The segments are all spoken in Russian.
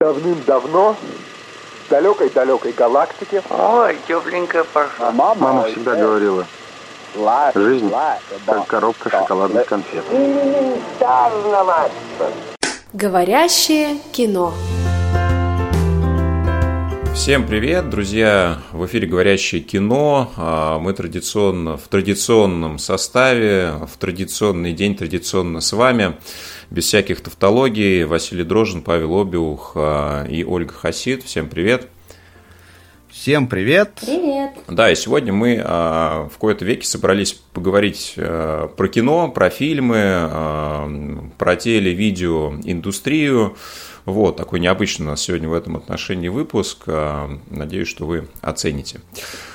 Давным-давно в далекой-далекой галактике. Ой, тепленько пошло. Мама всегда говорила, жизнь как коробка шоколадных конфет. Говорящее кино. Всем привет, друзья! В эфире «Говорящее кино». А, мы традиционно, в традиционном составе, в традиционный день, традиционно с вами, без всяких тавтологий. Василий Дрожин, Павел Обиух а, и Ольга Хасид. Всем привет! Всем привет! Привет! Да, и сегодня мы а, в кои-то веке собрались поговорить про кино, про фильмы, про теле-видео индустрию. Вот, такой необычный у нас сегодня в этом отношении выпуск. Надеюсь, что вы оцените.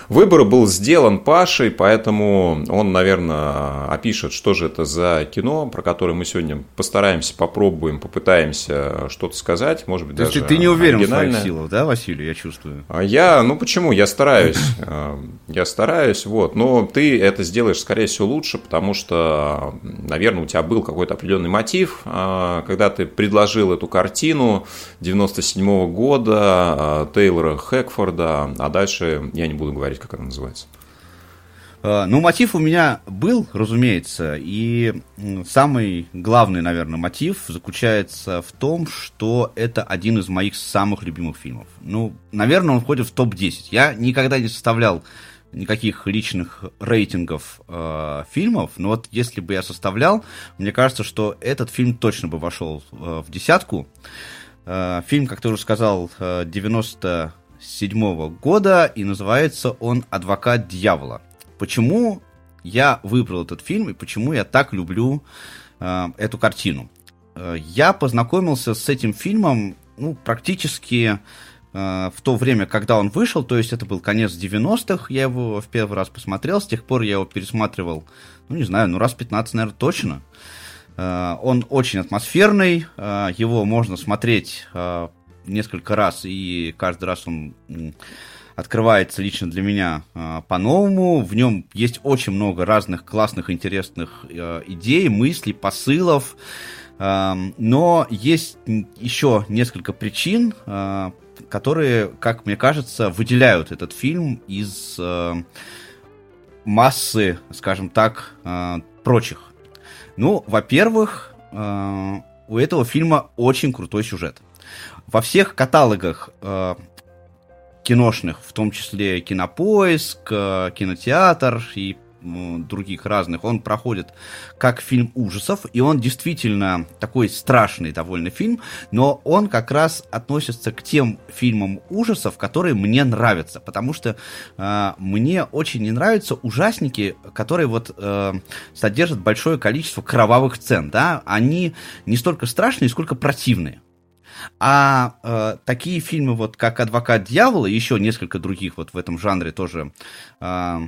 Выбор был сделан Пашей, поэтому он, наверное, опишет, что же это за кино, про которое мы сегодня постараемся, попробуем, попытаемся что-то сказать, может быть, То даже есть ты не уверен в своих силах, да, Василий, я чувствую? А я, ну почему, я стараюсь, э, я стараюсь, вот, но ты это сделаешь, скорее всего, лучше, потому что, наверное, у тебя был какой-то определенный мотив, э, когда ты предложил эту картину 97 -го года э, Тейлора Хэкфорда, а дальше я не буду говорить говорить, как она называется? А, ну, мотив у меня был, разумеется, и самый главный, наверное, мотив заключается в том, что это один из моих самых любимых фильмов. Ну, наверное, он входит в топ-10. Я никогда не составлял никаких личных рейтингов э, фильмов, но вот если бы я составлял, мне кажется, что этот фильм точно бы вошел э, в десятку. Э, фильм, как ты уже сказал, э, 90 седьмого года, и называется он «Адвокат дьявола». Почему я выбрал этот фильм и почему я так люблю э, эту картину? Э, я познакомился с этим фильмом ну, практически э, в то время, когда он вышел, то есть это был конец 90-х, я его в первый раз посмотрел, с тех пор я его пересматривал, ну, не знаю, ну, раз 15, наверное, точно. Э, он очень атмосферный, э, его можно смотреть э, несколько раз, и каждый раз он открывается лично для меня э, по-новому. В нем есть очень много разных классных, интересных э, идей, мыслей, посылов. Э, но есть еще несколько причин, э, которые, как мне кажется, выделяют этот фильм из э, массы, скажем так, э, прочих. Ну, во-первых, э, у этого фильма очень крутой сюжет. Во всех каталогах э, киношных, в том числе Кинопоиск, э, Кинотеатр и других разных, он проходит как фильм ужасов, и он действительно такой страшный довольно фильм, но он как раз относится к тем фильмам ужасов, которые мне нравятся, потому что э, мне очень не нравятся ужасники, которые вот э, содержат большое количество кровавых сцен, да, они не столько страшные, сколько противные. А э, такие фильмы, вот как «Адвокат дьявола» и еще несколько других вот в этом жанре тоже э,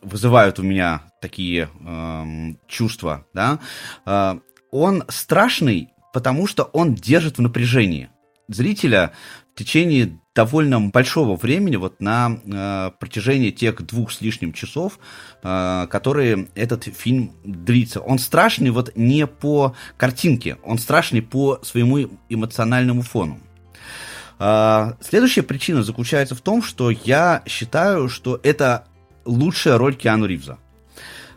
вызывают у меня такие э, чувства, да, э, он страшный, потому что он держит в напряжении. Зрителя течение довольно большого времени, вот на э, протяжении тех двух с лишним часов, э, которые этот фильм длится. Он страшный вот не по картинке, он страшный по своему эмоциональному фону. Э, следующая причина заключается в том, что я считаю, что это лучшая роль Киану Ривза.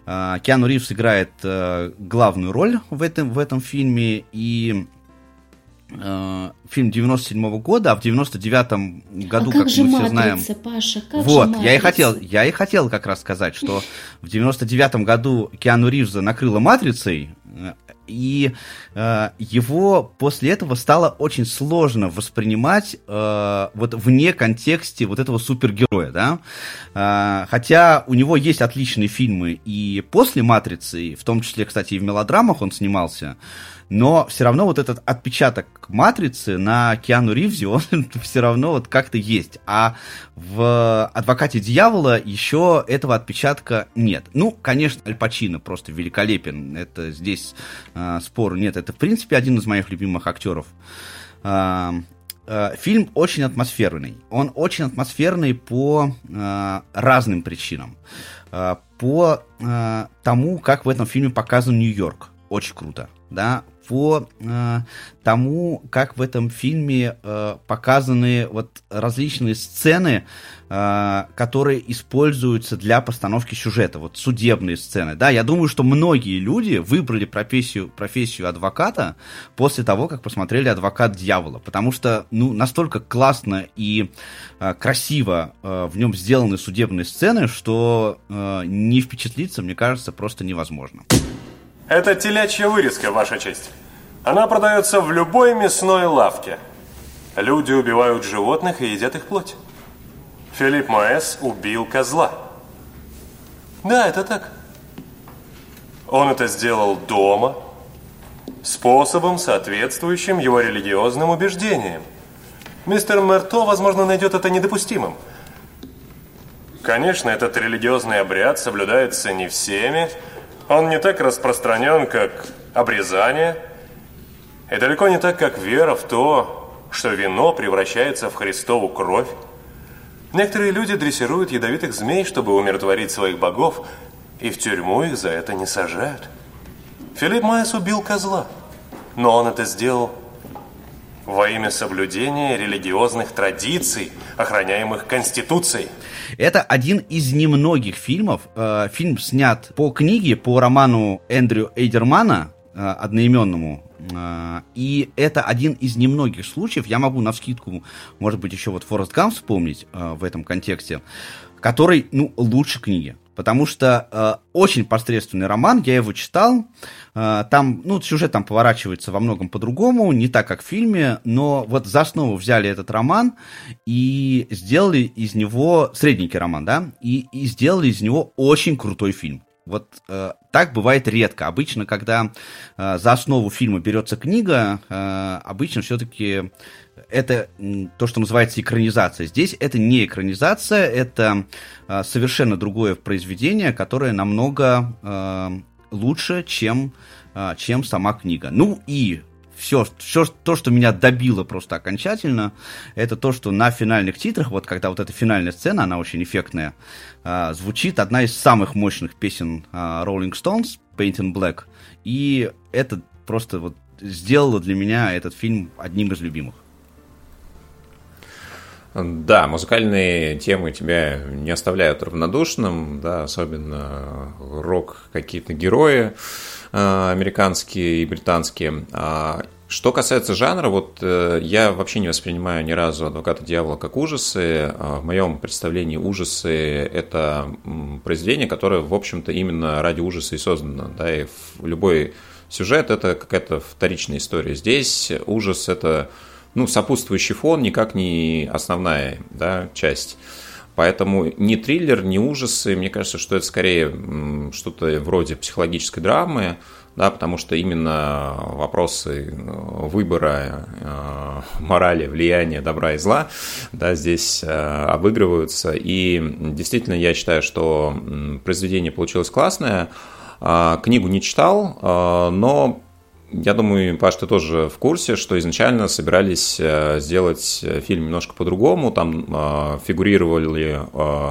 Э, Киану Ривз играет э, главную роль в этом, в этом фильме, и э, фильм 97 -го года, а в 99-м году, а как, как же мы матрица, все знаем... Паша, как вот, же я и хотел, я и хотел как раз сказать, что в 99-м году Киану Ривза накрыла матрицей, э, и э, его после этого стало очень сложно воспринимать э, вот вне контексте вот этого супергероя, да. Э, хотя у него есть отличные фильмы и после матрицы, в том числе, кстати, и в мелодрамах он снимался но все равно вот этот отпечаток матрицы на Киану Ривзе, он все равно вот как-то есть. А в «Адвокате дьявола» еще этого отпечатка нет. Ну, конечно, Аль Пачино просто великолепен. Это здесь э, спору нет. Это, в принципе, один из моих любимых актеров. Э, э, фильм очень атмосферный. Он очень атмосферный по э, разным причинам. Э, по э, тому, как в этом фильме показан Нью-Йорк. Очень круто. Да, по э, тому, как в этом фильме э, показаны вот различные сцены, э, которые используются для постановки сюжета, вот судебные сцены. Да, я думаю, что многие люди выбрали профессию, профессию адвоката после того, как посмотрели «Адвокат дьявола», потому что, ну, настолько классно и э, красиво э, в нем сделаны судебные сцены, что э, не впечатлиться, мне кажется, просто невозможно. Это телячья вырезка, Ваша честь. Она продается в любой мясной лавке. Люди убивают животных и едят их плоть. Филипп Моэс убил козла. Да, это так. Он это сделал дома, способом, соответствующим его религиозным убеждениям. Мистер Мерто, возможно, найдет это недопустимым. Конечно, этот религиозный обряд соблюдается не всеми, он не так распространен, как обрезание, и далеко не так, как вера в то, что вино превращается в Христову кровь. Некоторые люди дрессируют ядовитых змей, чтобы умиротворить своих богов, и в тюрьму их за это не сажают. Филипп Майес убил козла, но он это сделал во имя соблюдения религиозных традиций, охраняемых Конституцией. Это один из немногих фильмов. Э, фильм снят по книге, по роману Эндрю Эйдермана, э, одноименному. Э, и это один из немногих случаев, я могу на вскидку, может быть, еще вот Форест Гамп вспомнить в этом контексте, который, ну, лучше книги. Потому что э, очень посредственный роман, я его читал. Э, там, ну, сюжет там поворачивается во многом по-другому, не так, как в фильме, но вот за основу взяли этот роман и сделали из него средненький роман, да, и, и сделали из него очень крутой фильм. Вот э, так бывает редко. Обычно, когда э, за основу фильма берется книга, э, обычно все-таки это то, что называется экранизация. Здесь это не экранизация, это э, совершенно другое произведение, которое намного э, лучше, чем, э, чем сама книга. Ну и все, все то, что меня добило просто окончательно, это то, что на финальных титрах, вот когда вот эта финальная сцена, она очень эффектная, э, звучит одна из самых мощных песен э, Rolling Stones, Paint in Black, и это просто вот сделало для меня этот фильм одним из любимых. Да, музыкальные темы тебя не оставляют равнодушным, да, особенно рок какие-то герои э, американские и британские. А что касается жанра, вот э, я вообще не воспринимаю ни разу «Адвоката дьявола» как ужасы. А в моем представлении ужасы – это произведение, которое, в общем-то, именно ради ужаса и создано. Да, и любой сюжет – это какая-то вторичная история. Здесь ужас – это ну, сопутствующий фон, никак не основная да, часть. Поэтому ни триллер, ни ужасы, мне кажется, что это скорее что-то вроде психологической драмы, да, потому что именно вопросы э, выбора, э, морали, влияния добра и зла, да, здесь э, обыгрываются. И действительно, я считаю, что произведение получилось классное. А, книгу не читал, но я думаю, Паш, ты тоже в курсе, что изначально собирались э, сделать э, фильм немножко по-другому. Там э, фигурировали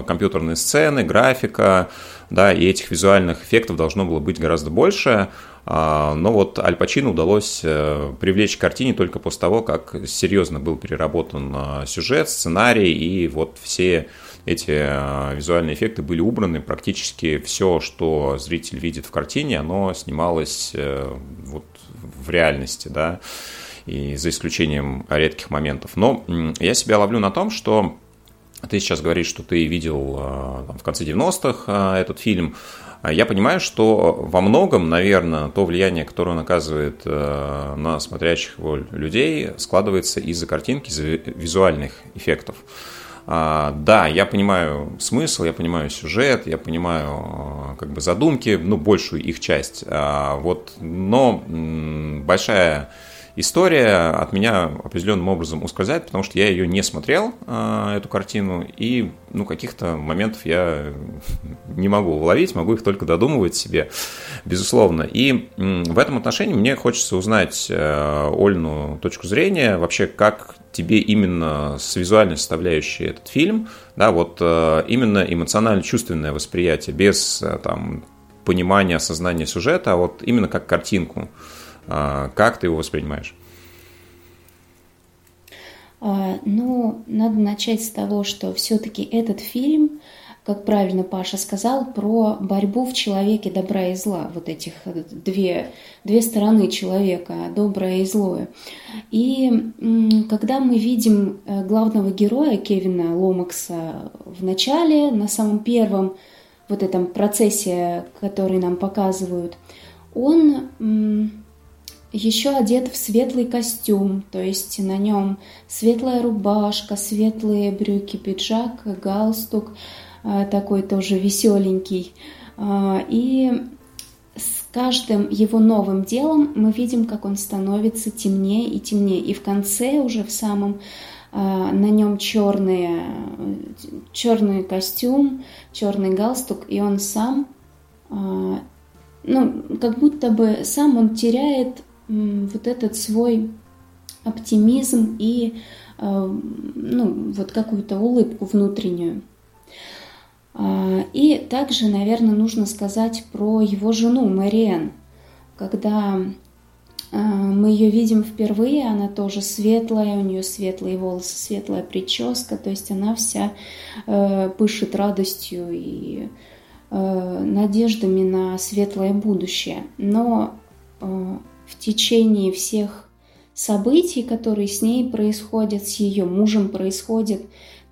компьютерные сцены, графика, да, и этих визуальных эффектов должно было быть гораздо больше. А, но вот Аль Пачино удалось привлечь к картине только после того, как серьезно был переработан сюжет, сценарий, и вот все эти визуальные эффекты были убраны. Практически все, что зритель видит в картине, оно снималось вот в реальности, да, и за исключением редких моментов. Но я себя ловлю на том, что ты сейчас говоришь, что ты видел а, там, в конце 90-х а, этот фильм. А я понимаю, что во многом, наверное, то влияние, которое он оказывает на смотрящих людей, складывается из-за картинки, из-за визуальных эффектов. А, да, я понимаю смысл, я понимаю сюжет, я понимаю а, как бы задумки, ну, большую их часть. А, вот, но большая история от меня определенным образом ускользает, потому что я ее не смотрел, эту картину, и ну, каких-то моментов я не могу уловить, могу их только додумывать себе, безусловно. И в этом отношении мне хочется узнать э, Ольну точку зрения, вообще как тебе именно с визуальной составляющей этот фильм, да, вот э, именно эмоционально-чувственное восприятие, без э, там понимания, осознания сюжета, а вот именно как картинку. Как ты его воспринимаешь? Ну, надо начать с того, что все-таки этот фильм как правильно Паша сказал, про борьбу в человеке добра и зла, вот этих две, две стороны человека, доброе и злое. И когда мы видим э, главного героя Кевина Ломакса в начале, на самом первом вот этом процессе, который нам показывают, он еще одет в светлый костюм, то есть на нем светлая рубашка, светлые брюки, пиджак, галстук – такой тоже веселенький. А, и с каждым его новым делом мы видим, как он становится темнее и темнее. И в конце уже в самом а, на нем черный, черный костюм, черный галстук, и он сам, ну, как будто бы сам он теряет вот этот свой оптимизм и, ну, вот какую-то улыбку внутреннюю. А, и также, наверное, нужно сказать про его жену Мэриэн. Когда а, мы ее видим впервые, она тоже светлая, у нее светлые волосы, светлая прическа, то есть она вся э, пышет радостью и э, надеждами на светлое будущее. Но э, в течение всех событий, которые с ней происходят, с ее мужем происходят,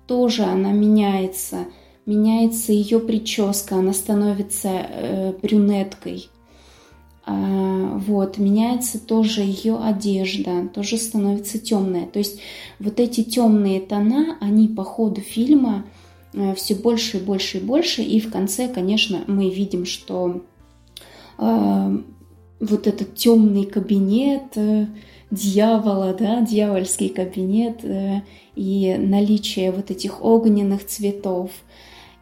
тоже она меняется – меняется ее прическа, она становится э, брюнеткой. А, вот, меняется тоже ее одежда, тоже становится темная. То есть вот эти темные тона, они по ходу фильма э, все больше и больше и больше. И в конце, конечно, мы видим, что э, вот этот темный кабинет э, дьявола, да, дьявольский кабинет э, и наличие вот этих огненных цветов –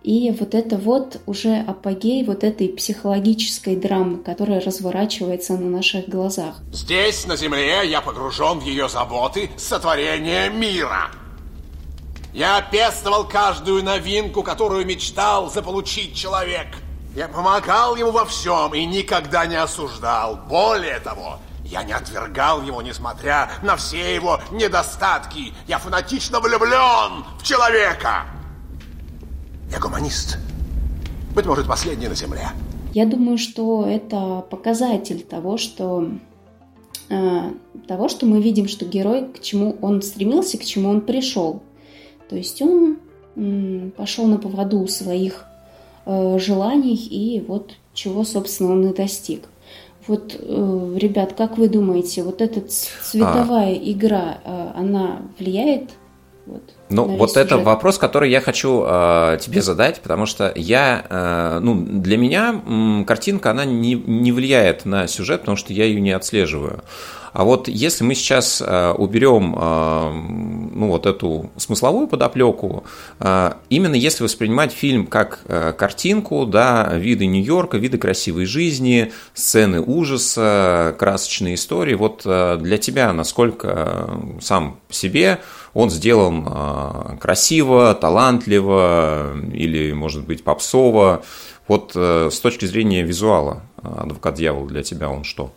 и вот это вот уже апогей вот этой психологической драмы, которая разворачивается на наших глазах. Здесь, на Земле, я погружен в ее заботы сотворения мира. Я пестовал каждую новинку, которую мечтал заполучить человек. Я помогал ему во всем и никогда не осуждал. Более того, я не отвергал его, несмотря на все его недостатки. Я фанатично влюблен в человека. Я гуманист. Быть может, последний на Земле. Я думаю, что это показатель того, что э, того, что мы видим, что герой, к чему он стремился, к чему он пришел. То есть он м, пошел на поводу своих э, желаний и вот чего, собственно, он и достиг. Вот, э, ребят, как вы думаете, вот эта цветовая а... игра, э, она влияет вот, ну, вот сюжет. это вопрос, который я хочу э, тебе задать, потому что я, э, ну, для меня м, картинка, она не, не влияет на сюжет, потому что я ее не отслеживаю. А вот если мы сейчас э, уберем э, ну, вот эту смысловую подоплеку, э, именно если воспринимать фильм как э, картинку, да, виды Нью-Йорка, виды красивой жизни, сцены ужаса, красочные истории, вот э, для тебя насколько э, сам по себе он сделан а, красиво, талантливо или, может быть, попсово. Вот э, с точки зрения визуала, адвокат дьявола для тебя он что?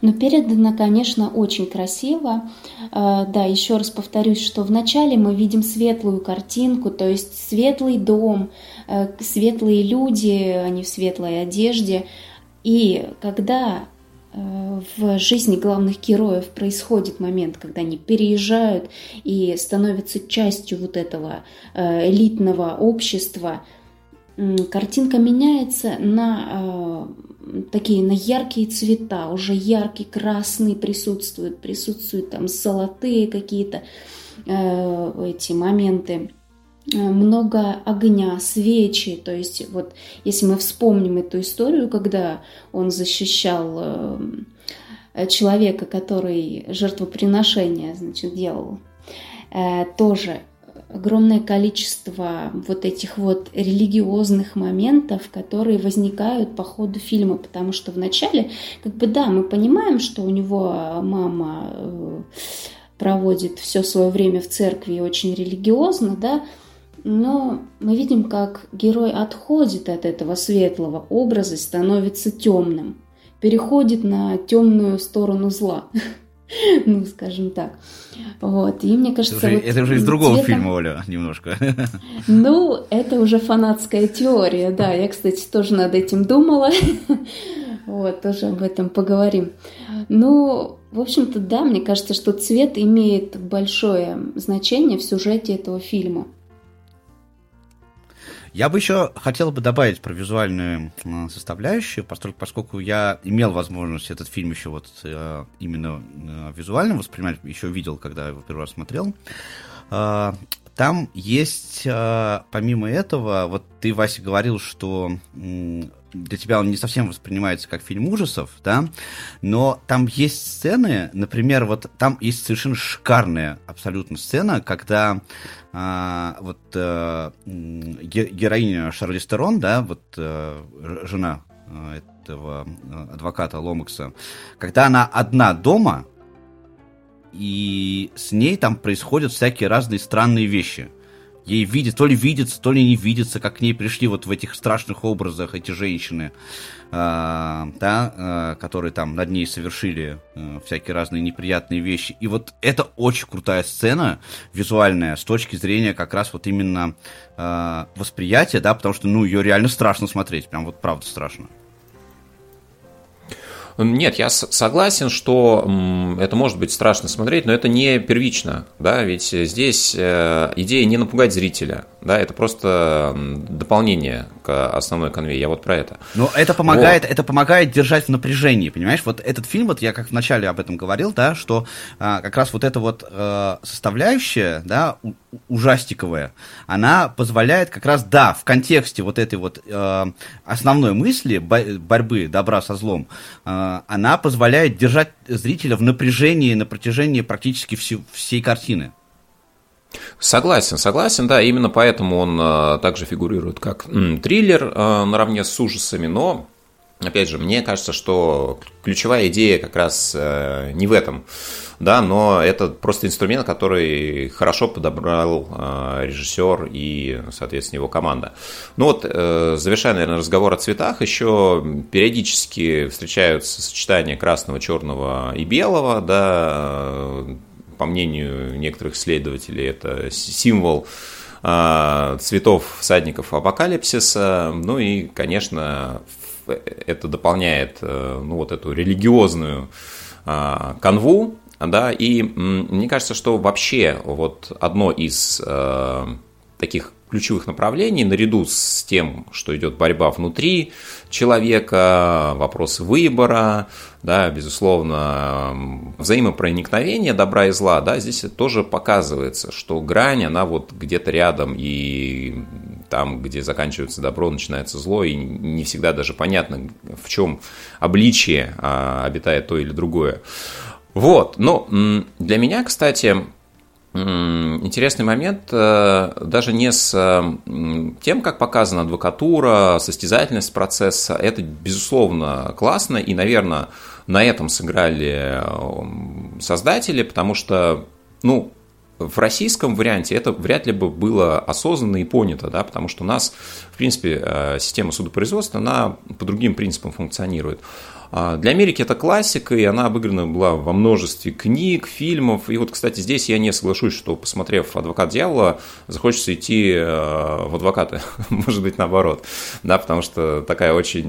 Но передано, конечно, очень красиво. Э, да, еще раз повторюсь, что вначале мы видим светлую картинку, то есть светлый дом, э, светлые люди, они в светлой одежде. И когда в жизни главных героев происходит момент, когда они переезжают и становятся частью вот этого э, элитного общества, картинка меняется на э, такие на яркие цвета, уже яркий красный присутствует, присутствуют там золотые какие-то эти моменты. Э, много огня, свечи. То есть вот если мы вспомним эту историю, когда он защищал э, человека, который жертвоприношение значит, делал, э, тоже огромное количество вот этих вот религиозных моментов, которые возникают по ходу фильма, потому что вначале, как бы да, мы понимаем, что у него мама проводит все свое время в церкви очень религиозно, да, но мы видим, как герой отходит от этого светлого образа и становится темным. переходит на темную сторону зла. ну, скажем так. Вот, и мне кажется... Это уже, вот это уже из другого цветом... фильма, Оля, немножко. ну, это уже фанатская теория, да. Я, кстати, тоже над этим думала. вот, тоже об этом поговорим. Ну, в общем-то, да, мне кажется, что цвет имеет большое значение в сюжете этого фильма. Я бы еще хотел бы добавить про визуальную составляющую, поскольку, я имел возможность этот фильм еще вот э, именно э, визуально воспринимать, еще видел, когда его первый раз смотрел. Э, там есть, помимо этого, вот ты, Вася, говорил, что для тебя он не совсем воспринимается как фильм ужасов, да, но там есть сцены, например, вот там есть совершенно шикарная абсолютно сцена, когда а, вот а, героиня Шарли Стерон, да, вот а, жена этого адвоката Ломакса, когда она одна дома, и с ней там происходят всякие разные странные вещи – ей видит, то ли видится, то ли не видится, как к ней пришли вот в этих страшных образах эти женщины, э, да, э, которые там над ней совершили э, всякие разные неприятные вещи. И вот это очень крутая сцена визуальная с точки зрения как раз вот именно э, восприятия, да, потому что, ну, ее реально страшно смотреть, прям вот правда страшно. Нет, я согласен, что это может быть страшно смотреть, но это не первично, да, ведь здесь э, идея не напугать зрителя, да, это просто дополнение к основной конве, я вот про это. Но это помогает, вот. это помогает держать в напряжении, понимаешь, вот этот фильм, вот я как вначале об этом говорил, да, что а, как раз вот эта вот э, составляющая, да, ужастиковая, она позволяет как раз, да, в контексте вот этой вот э, основной мысли борьбы добра со злом, э, она позволяет держать зрителя в напряжении на протяжении практически всей, всей картины. Согласен, согласен, да, именно поэтому он э, также фигурирует как триллер э, наравне с ужасами, но Опять же, мне кажется, что ключевая идея как раз э, не в этом, да, но это просто инструмент, который хорошо подобрал э, режиссер и, соответственно, его команда. Ну вот, э, завершая, наверное, разговор о цветах, еще периодически встречаются сочетания красного, черного и белого, да, по мнению некоторых исследователей, это символ цветов всадников апокалипсиса, ну и, конечно, это дополняет э, ну, вот эту религиозную а, канву, да, и мне кажется, что вообще вот одно из э, таких ключевых направлений, наряду с тем, что идет борьба внутри человека, вопросы выбора, да, безусловно, взаимопроникновение добра и зла, да, здесь тоже показывается, что грань, она вот где-то рядом, и там, где заканчивается добро, начинается зло, и не всегда даже понятно, в чем обличие а, обитает то или другое. Вот, но для меня, кстати, Интересный момент э, даже не с тем, как показана адвокатура, состязательность процесса. Это, безусловно, классно, и, наверное, на этом сыграли создатели, потому что, ну, в российском варианте это вряд ли бы было осознанно и понято, да, потому что у нас, в принципе, э, система судопроизводства, она по другим принципам функционирует. А, для Америки это классика, и она обыграна была во множестве книг, фильмов. И вот, кстати, здесь я не соглашусь, что, посмотрев «Адвокат дьявола», захочется идти э, в адвокаты. Может быть, наоборот. Да, потому что такая очень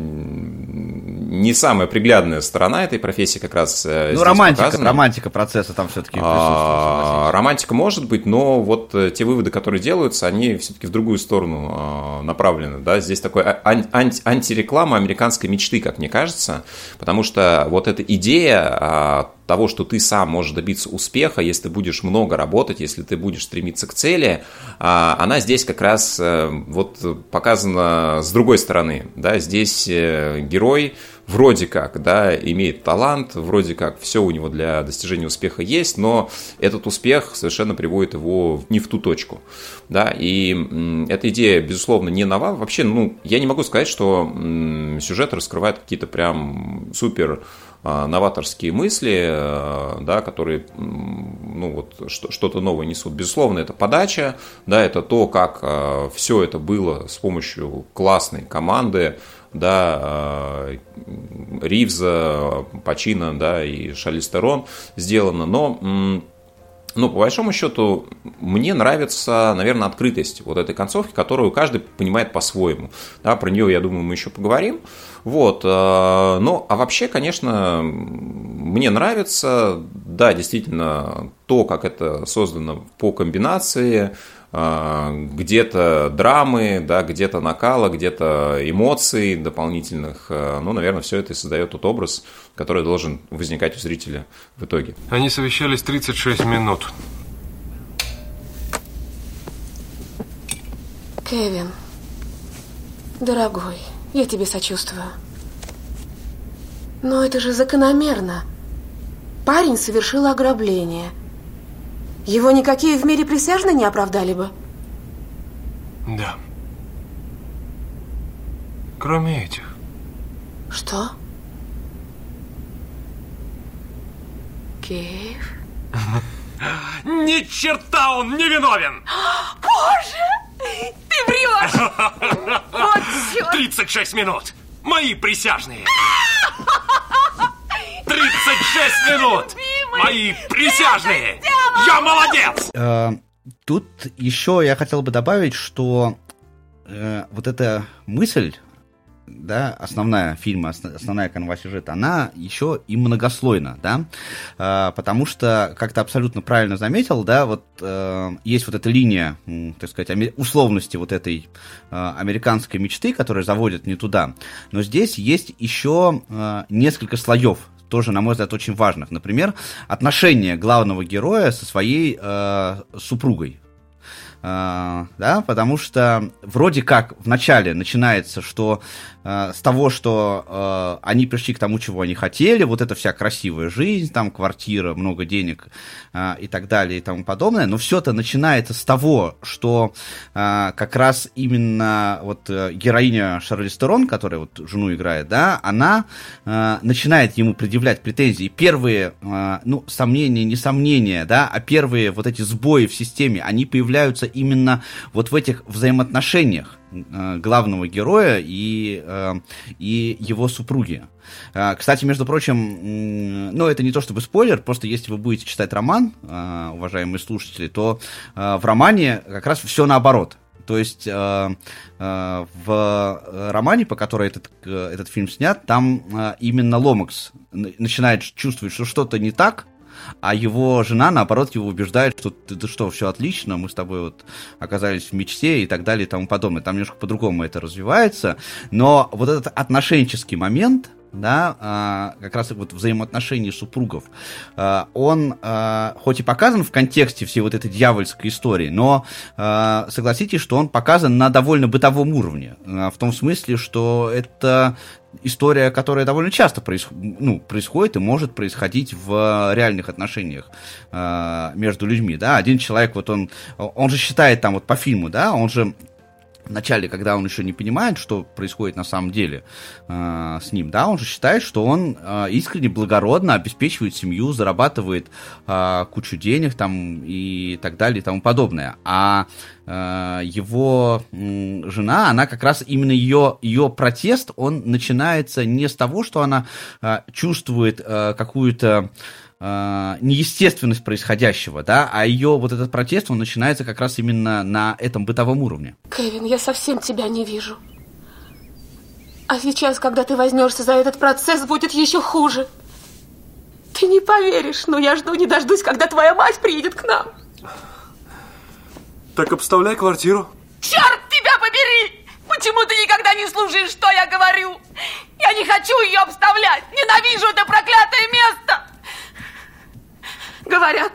не самая приглядная сторона этой профессии как раз э, Ну, романтика, показана. романтика процесса там все-таки а, Романтика может быть, но вот э, те выводы, которые делаются, они все-таки в другую сторону направлены. Да? Здесь такой а, анти антиреклама американской мечты, как мне кажется, Потому что вот эта идея а, того, что ты сам можешь добиться успеха, если ты будешь много работать, если ты будешь стремиться к цели, а, она здесь как раз э, вот показана с другой стороны. Да? Здесь э, герой вроде как, да, имеет талант, вроде как все у него для достижения успеха есть, но этот успех совершенно приводит его не в ту точку, да, и эта идея, безусловно, не нова, вообще, ну, я не могу сказать, что сюжет раскрывает какие-то прям супер а, новаторские мысли, э, да, которые ну, вот, что-то новое несут. Безусловно, это подача, да, это то, как э, все это было с помощью классной команды, да, э, Ривза, Пачина, да, и Шарлиз Терон сделано, но ну, по большому счету, мне нравится, наверное, открытость вот этой концовки, которую каждый понимает по-своему. Да, про нее, я думаю, мы еще поговорим. Вот, э, ну, а вообще, конечно, мне нравится, да, действительно, то, как это создано по комбинации, где-то драмы, да, где-то накала, где-то эмоций дополнительных. Э, ну, наверное, все это и создает тот образ, который должен возникать у зрителя в итоге. Они совещались 36 минут. Кевин, дорогой, я тебе сочувствую. Но это же закономерно. Парень совершил ограбление. Его никакие в мире присяжные не оправдали бы. Да. Кроме этих. Что? Кейв? Ни черта он не виновен! Боже! Ты врешь! Вот черт! 36 минут! Мои присяжные! 36 минут! Мои присяжные! Я молодец! Э, тут еще я хотел бы добавить, что э, вот эта мысль да, основная фильма, основная канва сюжета, она еще и многослойна, да, а, потому что, как ты абсолютно правильно заметил, да, вот э, есть вот эта линия, так сказать, условности вот этой э, американской мечты, которая заводит не туда, но здесь есть еще э, несколько слоев тоже, на мой взгляд, очень важных. Например, отношения главного героя со своей э, супругой. Э, да, потому что вроде как в начале начинается, что Э, с того, что э, они пришли к тому, чего они хотели, вот эта вся красивая жизнь, там квартира, много денег э, и так далее и тому подобное, но все это начинается с того, что э, как раз именно вот э, героиня Шарли Стерон, которая вот жену играет, да, она э, начинает ему предъявлять претензии. Первые, э, ну, сомнения, не сомнения, да, а первые вот эти сбои в системе, они появляются именно вот в этих взаимоотношениях Э, главного героя и, э, и его супруги. Э, кстати, между прочим, ну, это не то чтобы спойлер, просто если вы будете читать роман, уважаемые слушатели, то в романе как раз все наоборот. То есть в романе, по которой этот, этот фильм снят, там именно Ломакс начинает чувствовать, что что-то не так, а его жена, наоборот, его убеждает, что ты, ты что, все отлично, мы с тобой вот оказались в мечте и так далее и тому подобное. Там немножко по-другому это развивается, но вот этот отношенческий момент, да, а, как раз вот взаимоотношений супругов, а, он а, хоть и показан в контексте всей вот этой дьявольской истории, но согласитесь, что он показан на довольно бытовом уровне, в том смысле, что это история, которая довольно часто проис... ну, происходит и может происходить в реальных отношениях э, между людьми, да, один человек, вот он, он же считает там вот по фильму, да, он же в начале, когда он еще не понимает, что происходит на самом деле э, с ним, да, он же считает, что он э, искренне благородно обеспечивает семью, зарабатывает э, кучу денег там и так далее и тому подобное. А э, его э, жена, она как раз именно ее, ее протест, он начинается не с того, что она э, чувствует э, какую-то э, неестественность происходящего, да, а ее вот этот протест, он начинается как раз именно на этом бытовом уровне. Кевин, я совсем тебя не вижу. А сейчас, когда ты возьмешься за этот процесс, будет еще хуже. Ты не поверишь, но я жду не дождусь, когда твоя мать приедет к нам. Так обставляй квартиру. Черт тебя побери! Почему ты никогда не слушаешь, что я говорю? Я не хочу ее обставлять! Ненавижу это проклятое место! Говорят,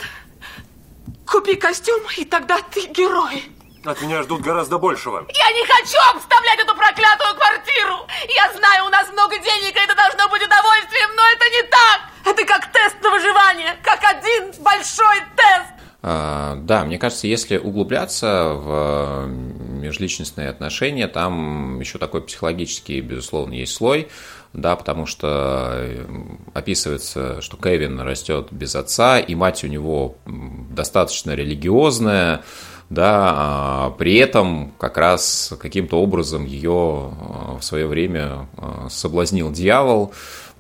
купи костюм, и тогда ты герой. От меня ждут гораздо большего. Я не хочу обставлять эту проклятую квартиру. Я знаю, у нас много денег, и это должно быть удовольствием, но это не так. Это как тест на выживание, как один большой тест. А, да, мне кажется, если углубляться в межличностные отношения, там еще такой психологический, безусловно, есть слой да, потому что э, описывается, что Кевин растет без отца, и мать у него достаточно религиозная, да, а при этом как раз каким-то образом ее в свое время соблазнил дьявол,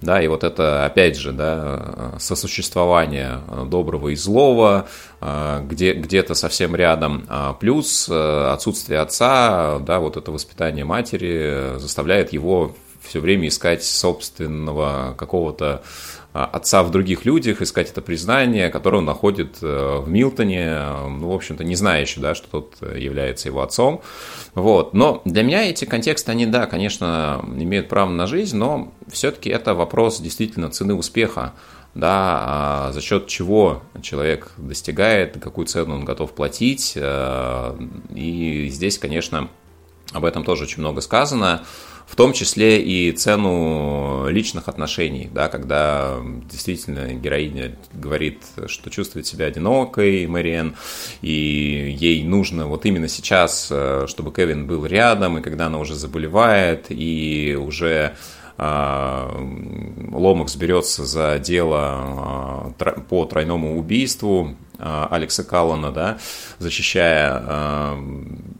да, и вот это, опять же, да, сосуществование доброго и злого, где, где-то совсем рядом, плюс отсутствие отца, да, вот это воспитание матери заставляет его все время искать собственного какого-то а, отца в других людях, искать это признание, которое он находит э, в Милтоне, ну, в общем-то, не зная еще, да, что тот является его отцом. Вот. Но для меня эти контексты, они, да, конечно, имеют право на жизнь, но все-таки это вопрос действительно цены успеха да, а за счет чего человек достигает, какую цену он готов платить. Э, и здесь, конечно, об этом тоже очень много сказано в том числе и цену личных отношений, да, когда действительно героиня говорит, что чувствует себя одинокой, Мэриэн, и ей нужно вот именно сейчас, э, чтобы Кевин был рядом, и когда она уже заболевает, и уже а, Ломакс берется за дело а, по тройному убийству Алекса Каллана, да, защищая,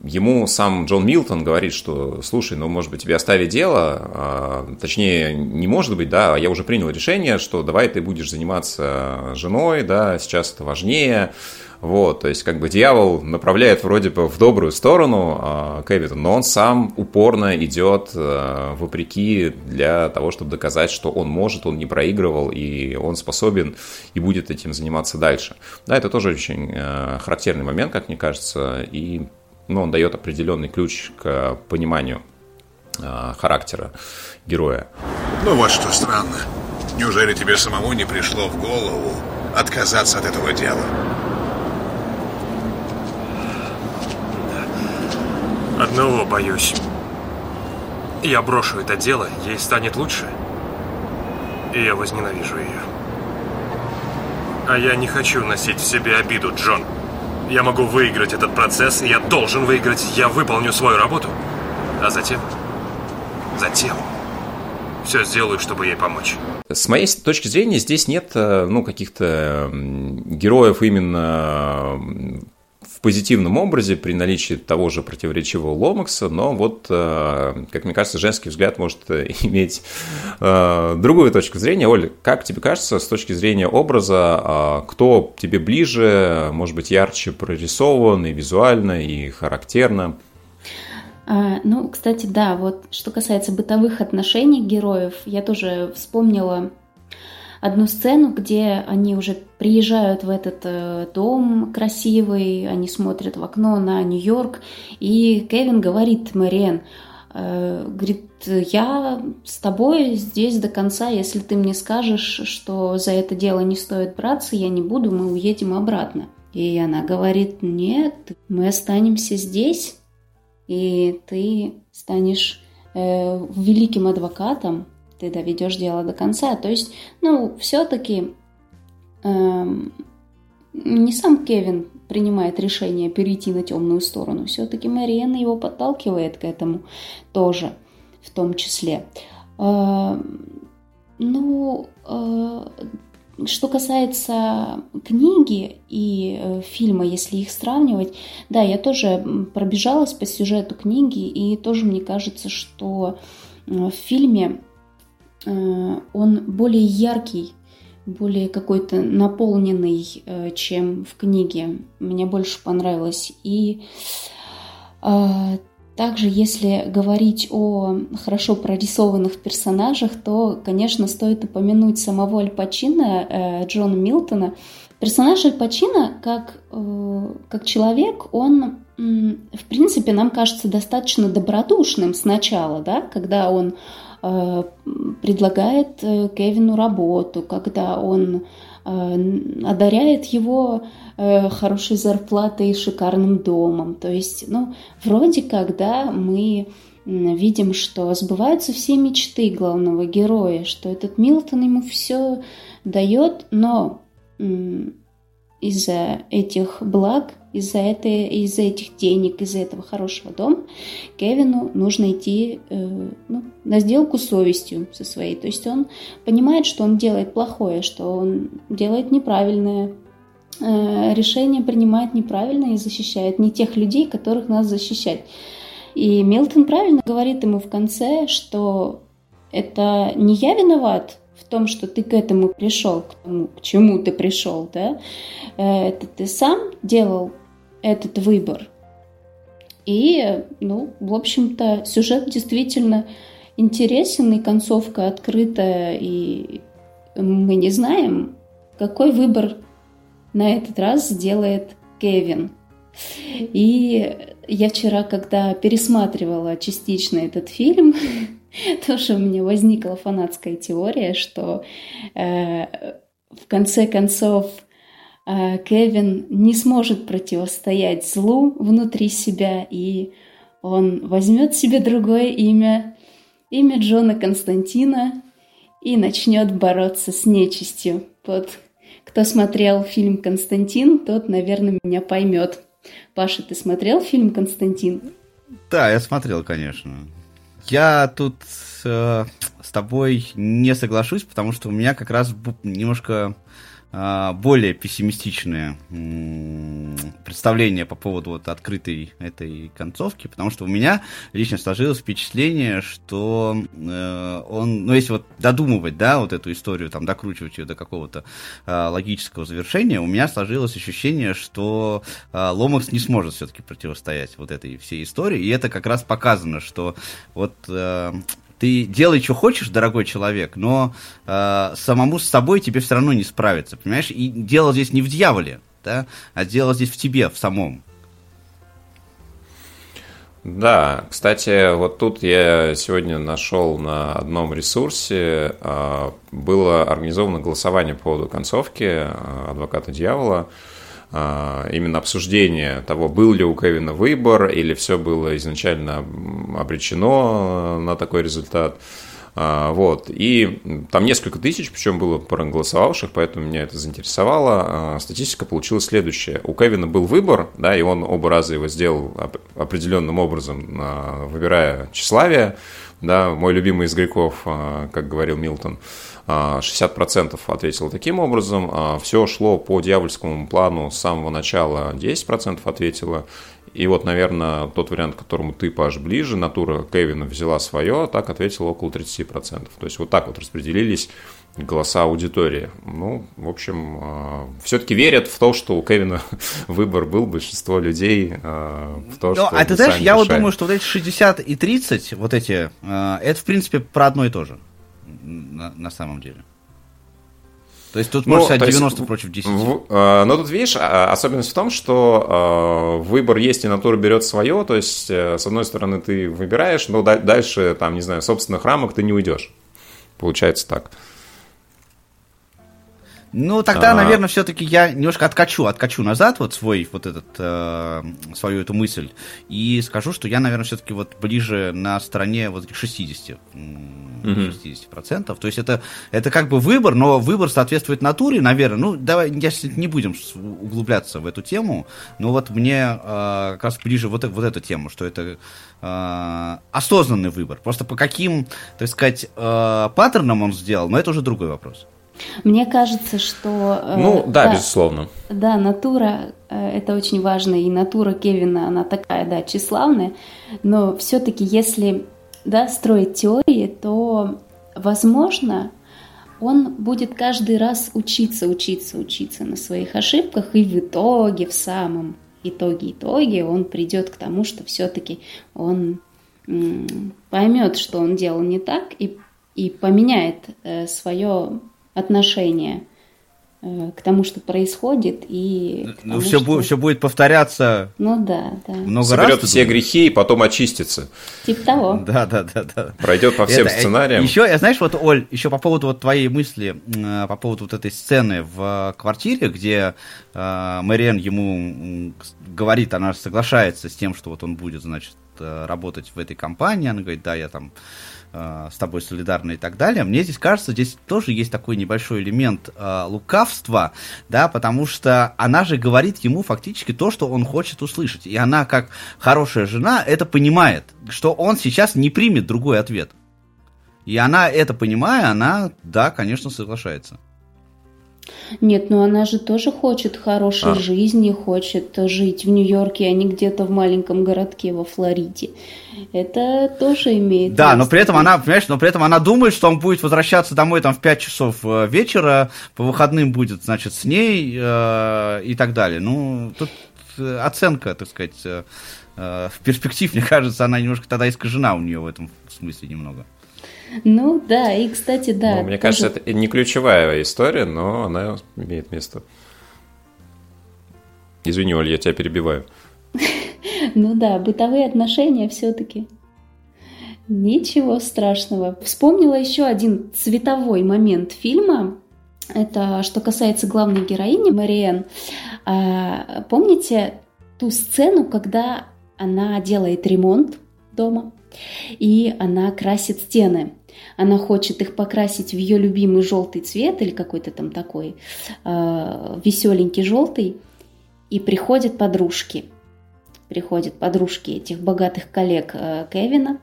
ему сам Джон Милтон говорит, что, слушай, ну, может быть, тебе оставить дело, точнее, не может быть, да, я уже принял решение, что давай ты будешь заниматься женой, да, сейчас это важнее, вот, то есть, как бы дьявол направляет вроде бы в добрую сторону э, Кевина, но он сам упорно идет э, вопреки для того, чтобы доказать, что он может, он не проигрывал, и он способен и будет этим заниматься дальше. Да, это тоже очень э, характерный момент, как мне кажется, и ну, он дает определенный ключ к пониманию э, характера героя. Ну вот что странно. Неужели тебе самому не пришло в голову отказаться от этого дела? Одного боюсь. Я брошу это дело, ей станет лучше. И я возненавижу ее. А я не хочу носить в себе обиду, Джон. Я могу выиграть этот процесс, и я должен выиграть. Я выполню свою работу. А затем... Затем... Все сделаю, чтобы ей помочь. С моей точки зрения, здесь нет э, ну, каких-то героев именно в позитивном образе при наличии того же противоречивого Ломакса, но вот, э, как мне кажется, женский взгляд может э, иметь э, другую точку зрения. Оль, как тебе кажется, с точки зрения образа, кто тебе ближе, может быть, ярче прорисован и визуально, и характерно? А, ну, кстати, да, вот что касается бытовых отношений героев, я тоже вспомнила одну сцену, где они уже приезжают в этот э, дом красивый, они смотрят в окно на Нью-Йорк, и Кевин говорит Мэриэн, э, говорит, я с тобой здесь до конца, если ты мне скажешь, что за это дело не стоит браться, я не буду, мы уедем обратно. И она говорит, нет, мы останемся здесь, и ты станешь э, великим адвокатом, ты доведешь дело до конца. То есть, ну, все-таки эм, не сам Кевин принимает решение перейти на темную сторону. Все-таки Мариэна его подталкивает к этому тоже, в том числе. Э, ну, э, что касается книги и э, фильма, если их сравнивать, да, я тоже пробежалась по сюжету книги, и тоже мне кажется, что э, в фильме он более яркий, более какой-то наполненный, э, чем в книге. Мне больше понравилось. И э, также, если говорить о хорошо прорисованных персонажах, то, конечно, стоит упомянуть самого Аль Пачино, Джона Милтона. Персонаж Аль Пачино, как, как человек, он, в принципе, нам кажется достаточно добродушным сначала, да, когда он Э, предлагает э, Кевину работу, когда он э, одаряет его хорошей зарплатой и шикарным домом. То есть, ну, вроде как, да, мы видим, что сбываются все мечты главного героя, что этот Милтон ему все дает, но из-за этих благ, из-за этой, из-за этих денег, из-за этого хорошего дома, Кевину нужно идти э, ну, на сделку с совестью со своей. То есть он понимает, что он делает плохое, что он делает неправильное, э, решения принимает неправильно и защищает не тех людей, которых нас защищать. И Милтон правильно говорит ему в конце, что это не я виноват том, что ты к этому пришел, к тому, к чему ты пришел, да, э, это ты сам делал этот выбор. И, ну, в общем-то, сюжет действительно интересен, и концовка открытая, и мы не знаем, какой выбор на этот раз сделает Кевин. И я вчера, когда пересматривала частично этот фильм, тоже у меня возникла фанатская теория, что э, в конце концов э, Кевин не сможет противостоять злу внутри себя, и он возьмет себе другое имя, имя Джона Константина, и начнет бороться с нечистью. Вот кто смотрел фильм «Константин», тот, наверное, меня поймет. Паша, ты смотрел фильм «Константин»? Да, я смотрел, конечно. Я тут э, с тобой не соглашусь, потому что у меня как раз немножко более пессимистичное представление по поводу вот открытой этой концовки, потому что у меня лично сложилось впечатление, что э, он, ну если вот додумывать, да, вот эту историю, там докручивать ее до какого-то э, логического завершения, у меня сложилось ощущение, что э, Ломакс не сможет все-таки противостоять вот этой всей истории, и это как раз показано, что вот э, ты делай, что хочешь, дорогой человек, но э, самому с собой тебе все равно не справиться, понимаешь? И дело здесь не в дьяволе, да, а дело здесь в тебе, в самом. Да, кстати, вот тут я сегодня нашел на одном ресурсе, э, было организовано голосование по поводу концовки э, «Адвоката дьявола», а, именно обсуждение того, был ли у Кевина выбор, или все было изначально обречено на такой результат. А, вот. И там несколько тысяч, причем было проголосовавших, поэтому меня это заинтересовало. А, статистика получилась следующая. У Кевина был выбор, да, и он оба раза его сделал определенным образом, выбирая тщеславие, да, мой любимый из греков, как говорил Милтон. 60% а, ответило таким образом, а все шло по дьявольскому плану с самого начала, 10% ответило, и вот, наверное, тот вариант, к которому ты, Паш, ближе, натура Кевина взяла свое, так ответила около 30%. То есть вот так вот распределились голоса аудитории. Ну, в общем, а, все-таки верят в то, что у Кевина выбор был, большинство людей в то, ну, что... А ты знаешь, я вот думаю, что вот эти 60 и 30, вот эти, это, в принципе, про одно и то же на, на самом деле. То есть тут ну, можно сказать 90 есть, против 10. В, э, но тут, видишь, а, особенность в том, что э, выбор есть, и натура берет свое. То есть, э, с одной стороны, ты выбираешь, но да, дальше, там, не знаю, собственных рамок ты не уйдешь. Получается так. Ну, тогда, а... наверное, все-таки я немножко откачу, откачу назад вот свой, вот этот, э, свою эту мысль и скажу, что я, наверное, все-таки вот ближе на стороне вот этих 60, 60%. То есть это, это как бы выбор, но выбор соответствует натуре, наверное. Ну, давай, я не будем углубляться в эту тему, но вот мне э, как раз ближе вот, вот эта тема, что это э, осознанный выбор. Просто по каким, так сказать, э, паттернам он сделал, но это уже другой вопрос. Мне кажется, что... Э, ну, да, да безусловно. Да, натура, э, это очень важно, и натура Кевина, она такая, да, тщеславная, но все-таки если, да, строить теории, то, возможно, он будет каждый раз учиться, учиться, учиться на своих ошибках, и в итоге, в самом итоге, итоге он придет к тому, что все-таки он поймет, что он делал не так, и, и поменяет э, свое отношение э, к тому, что происходит, и ну, тому, все, что... будет, все будет повторяться. Ну да, да. Много Соберет раз, все думаешь? грехи и потом очистится. Типа того. Да, да, да, да. Пройдет по всем Это, сценариям. Еще, знаешь, вот, Оль, еще по поводу вот твоей мысли, э, по поводу вот этой сцены в квартире, где э, Мэриэн ему говорит, она соглашается с тем, что вот он будет, значит, э, работать в этой компании, она говорит, да, я там Э, с тобой солидарны и так далее. Мне здесь кажется, здесь тоже есть такой небольшой элемент э, лукавства, да, потому что она же говорит ему фактически то, что он хочет услышать. И она, как хорошая жена, это понимает, что он сейчас не примет другой ответ. И она это понимая, она, да, конечно, соглашается. Нет, но она же тоже хочет хорошей А. жизни, хочет жить в Нью-Йорке, а не где-то в маленьком городке во Флориде. Это тоже имеет Да, но место при этом она, понимаешь, но при этом она думает, что он будет возвращаться домой там в 5 часов э, вечера, по выходным будет, значит, с ней э, и так далее. Ну, тут э, оценка, так сказать, э, э, в перспектив, мне кажется, она немножко тогда искажена у нее в этом смысле немного. Ну да, и кстати, да. Ну, мне тоже- кажется, это не ключевая история, но она имеет место. Извини, Оль, я тебя перебиваю. Ну да, бытовые отношения все-таки. Ничего страшного. Вспомнила еще один цветовой момент фильма. Это что касается главной героини Мариэн. А, помните ту сцену, когда она делает ремонт дома и она красит стены? Она хочет их покрасить в ее любимый желтый цвет или какой-то там такой веселенький желтый. И приходят подружки приходят подружки этих богатых коллег э, Кевина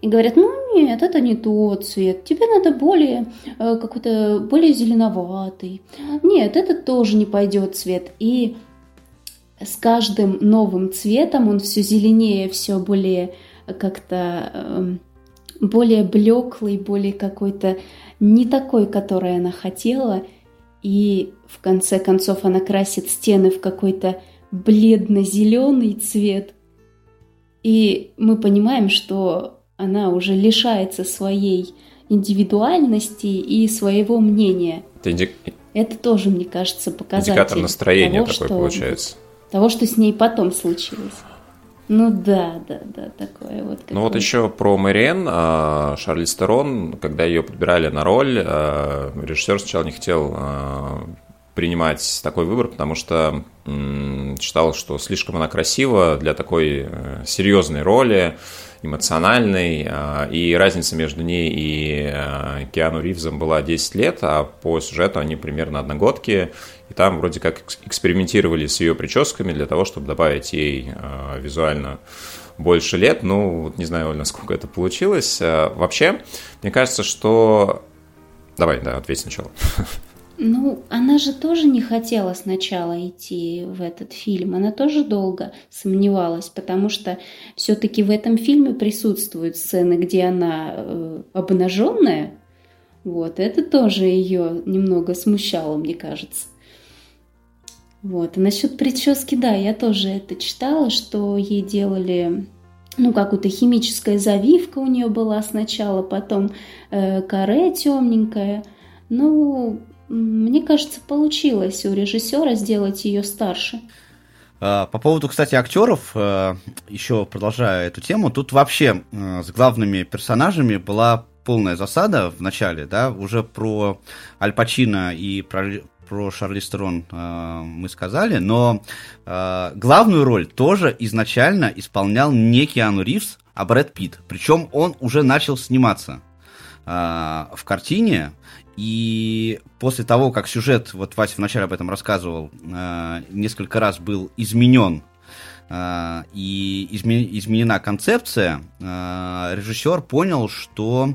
и говорят, ну нет, это не тот цвет, тебе надо более э, какой-то более зеленоватый. Нет, это тоже не пойдет цвет. И с каждым новым цветом он все зеленее, все более как-то эм, более блеклый, более какой-то не такой, который она хотела. И в конце концов она красит стены в какой-то бледно-зеленый цвет. И мы понимаем, что она уже лишается своей индивидуальности и своего мнения. Это инди- Это тоже, мне кажется, показатель индикатор настроения того, такой что, получается. Того, что с ней потом случилось. Ну да, да, да, такое вот. Ну вот еще про Мэриэн, а, Шарлиз Терон, когда ее подбирали на роль, а, режиссер сначала не хотел а, принимать такой выбор, потому что считал, что слишком она красива для такой э, серьезной роли, эмоциональной, а, и разница между ней и а, Киану Ривзом была 10 лет, а по сюжету они примерно одногодки, и там вроде как экс- экспериментировали с ее прическами для того, чтобы добавить ей а, визуально больше лет. Ну, вот не знаю, Оль, насколько это получилось. Вообще, мне кажется, что... Давай, да, ответь сначала. Ну, она же тоже не хотела сначала идти в этот фильм. Она тоже долго сомневалась, потому что все-таки в этом фильме присутствуют сцены, где она э, обнаженная. Вот, это тоже ее немного смущало, мне кажется. Вот. И насчет прически, да, я тоже это читала, что ей делали ну, какая-то химическая завивка у нее была сначала, потом э, каре темненькое. Ну, мне кажется, получилось у режиссера сделать ее старше. А, По поводу, кстати, актеров, э, еще продолжая эту тему, тут вообще э, с главными персонажами была полная засада в начале, да, уже про Аль Пачино и про, про Шарлиз Терон э, мы сказали, но главную роль тоже изначально исполнял не Киану Ривз, а Брэд Питт. Причем он уже начал сниматься в картине, и после того, как сюжет, вот Вася вначале об этом рассказывал, э, несколько раз был изменен э, и изме- изменена концепция, э, режиссер понял, что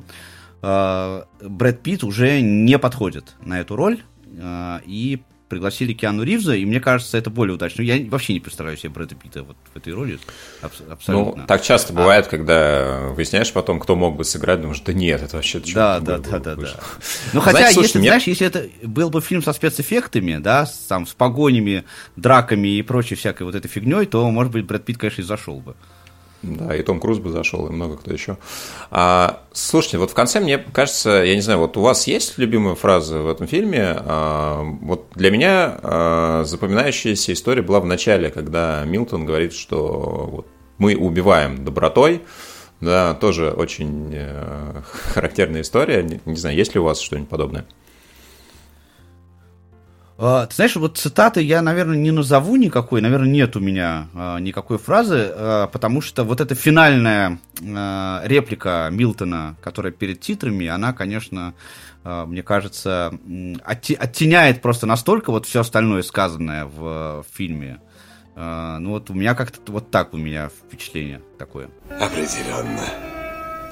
э, Брэд Питт уже не подходит на эту роль, э, и пригласили Киану Ривза, и мне кажется, это более удачно. Я вообще не представляю себе Брэда Питта вот в этой роли. абс- абсолютно. Ну, так часто бывает, когда выясняешь потом, кто мог бы сыграть, думаешь, да нет, это вообще... Да, да, да, да, да. Ну, хотя, Знаете, если, знаешь, если это был бы фильм со спецэффектами, да, с, там, с погонями, драками и прочей всякой вот этой фигней, то, может быть, Брэд Питт, конечно, и зашел бы. Да, и Том Круз бы зашел, и много кто еще. А, слушайте, вот в конце мне кажется, я не знаю, вот у вас есть любимая фраза в этом фильме? А, вот для меня а, запоминающаяся история была в начале, когда Милтон говорит, что вот мы убиваем добротой. Да, тоже очень э, характерная история. Не, не знаю, есть ли у вас что-нибудь подобное? А, Ты знаешь, вот цитаты я, наверное, не назову никакой, наверное, нет у меня а, никакой фразы, а, потому что вот эта финальная реплика Милтона, которая перед титрами, она, конечно, мне кажется, оттеняет просто настолько вот все остальное сказанное в, фильме. Ну вот у меня как-то вот так у меня впечатление такое. Определенно.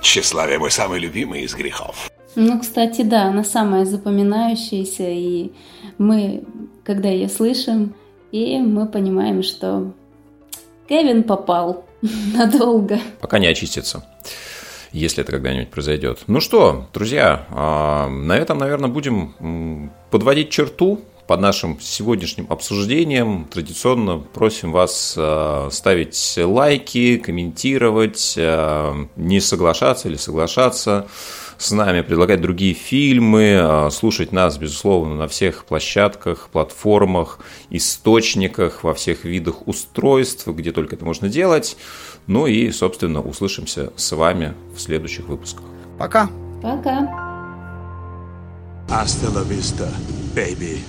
Тщеславие мой самый любимый из грехов. Ну, кстати, да, она самая запоминающаяся, и мы, когда ее слышим, и мы понимаем, что Кевин попал надолго. Пока не очистится если это когда-нибудь произойдет. Ну что, друзья, а, на этом, наверное, будем подводить черту под нашим сегодняшним обсуждением. Традиционно просим вас а, ставить лайки, комментировать, а, не соглашаться или соглашаться с нами, предлагать другие фильмы, слушать нас, безусловно, на всех площадках, платформах, источниках, во всех видах устройств, где только это можно делать. Ну и, собственно, услышимся с вами в следующих выпусках. Пока. Пока. Hasta la vista, baby.